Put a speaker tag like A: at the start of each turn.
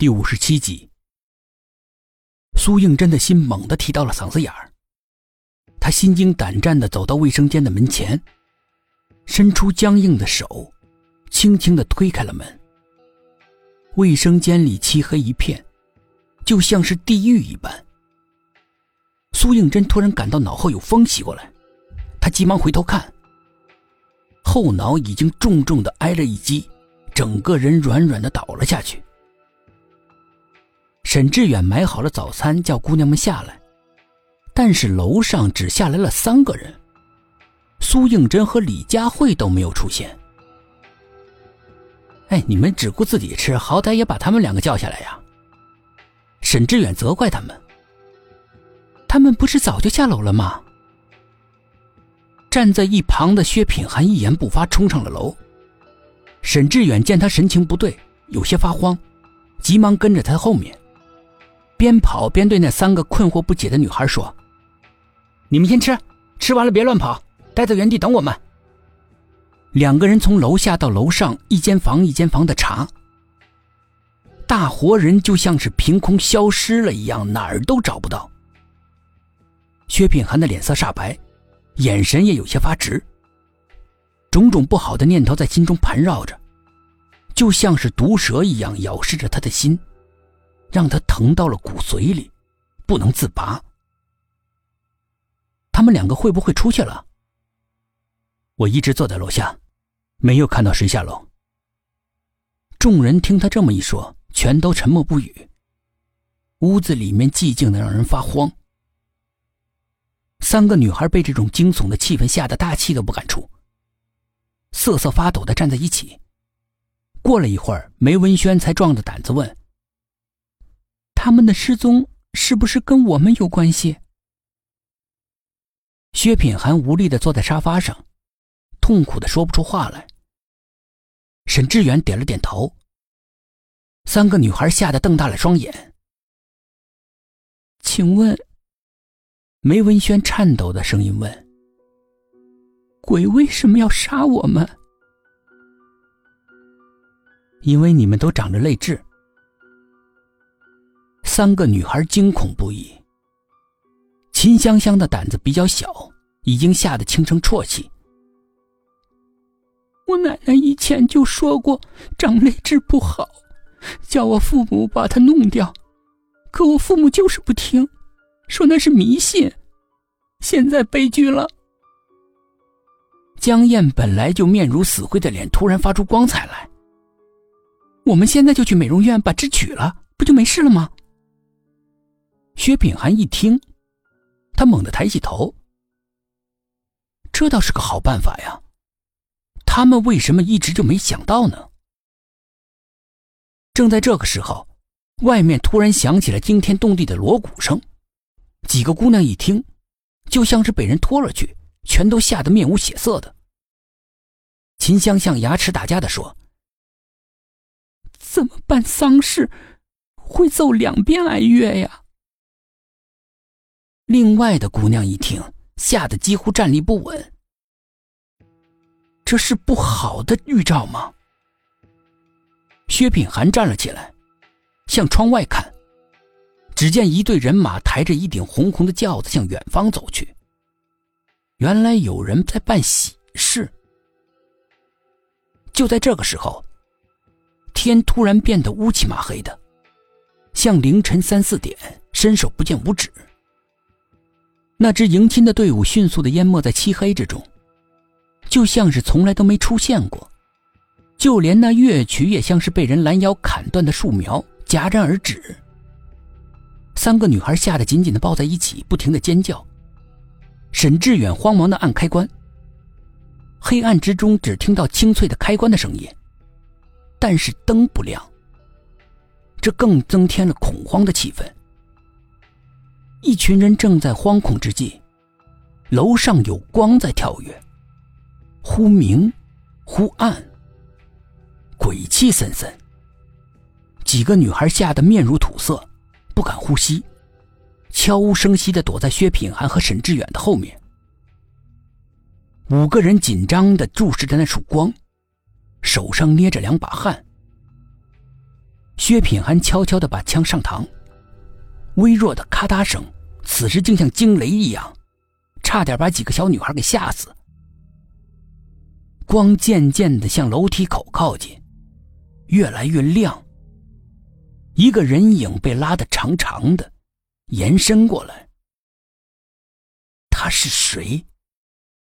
A: 第五十七集，苏应真的心猛地提到了嗓子眼儿。他心惊胆战的走到卫生间的门前，伸出僵硬的手，轻轻的推开了门。卫生间里漆黑一片，就像是地狱一般。苏应真突然感到脑后有风袭过来，他急忙回头看，后脑已经重重的挨了一击，整个人软软的倒了下去。沈志远买好了早餐，叫姑娘们下来，但是楼上只下来了三个人，苏应真和李佳慧都没有出现。哎，你们只顾自己吃，好歹也把他们两个叫下来呀！沈志远责怪他们：“他们不是早就下楼了吗？”站在一旁的薛品涵一言不发，冲上了楼。沈志远见他神情不对，有些发慌，急忙跟着他后面。边跑边对那三个困惑不解的女孩说：“你们先吃，吃完了别乱跑，待在原地等我们。”两个人从楼下到楼上，一间房一间房的查，大活人就像是凭空消失了一样，哪儿都找不到。薛品涵的脸色煞白，眼神也有些发直，种种不好的念头在心中盘绕着，就像是毒蛇一样咬噬着他的心。让他疼到了骨髓里，不能自拔。他们两个会不会出去了？我一直坐在楼下，没有看到谁下楼。众人听他这么一说，全都沉默不语。屋子里面寂静的让人发慌。三个女孩被这种惊悚的气氛吓得大气都不敢出，瑟瑟发抖的站在一起。过了一会儿，梅文轩才壮着胆子问。他们的失踪是不是跟我们有关系？薛品涵无力的坐在沙发上，痛苦的说不出话来。沈志远点了点头。三个女孩吓得瞪大了双眼。请问，梅文轩颤抖的声音问：“鬼为什么要杀我们？”因为你们都长着泪痣。三个女孩惊恐不已。秦香香的胆子比较小，已经吓得轻声啜泣。我奶奶以前就说过长泪痣不好，叫我父母把它弄掉，可我父母就是不听，说那是迷信。现在悲剧了。江燕本来就面如死灰的脸突然发出光彩来。我们现在就去美容院把痣取了，不就没事了吗？薛品涵一听，他猛地抬起头。这倒是个好办法呀，他们为什么一直就没想到呢？正在这个时候，外面突然响起了惊天动地的锣鼓声，几个姑娘一听，就像是被人拖了去，全都吓得面无血色的。秦香香牙齿打架的说：“怎么办丧事，会奏两边哀乐呀？”另外的姑娘一听，吓得几乎站立不稳。这是不好的预兆吗？薛品涵站了起来，向窗外看，只见一队人马抬着一顶红红的轿子向远方走去。原来有人在办喜事。就在这个时候，天突然变得乌漆麻黑的，像凌晨三四点，伸手不见五指。那支迎亲的队伍迅速的淹没在漆黑之中，就像是从来都没出现过，就连那乐曲也像是被人拦腰砍断的树苗，戛然而止。三个女孩吓得紧紧的抱在一起，不停的尖叫。沈志远慌忙的按开关。黑暗之中只听到清脆的开关的声音，但是灯不亮，这更增添了恐慌的气氛。一群人正在惶恐之际，楼上有光在跳跃，忽明忽暗，鬼气森森。几个女孩吓得面如土色，不敢呼吸，悄无声息的躲在薛品涵和沈志远的后面。五个人紧张的注视着那束光，手上捏着两把汗。薛品涵悄悄地把枪上膛，微弱的咔嗒声，此时竟像惊雷一样，差点把几个小女孩给吓死。光渐渐的向楼梯口靠近，越来越亮。一个人影被拉得长长的，延伸过来。他是谁？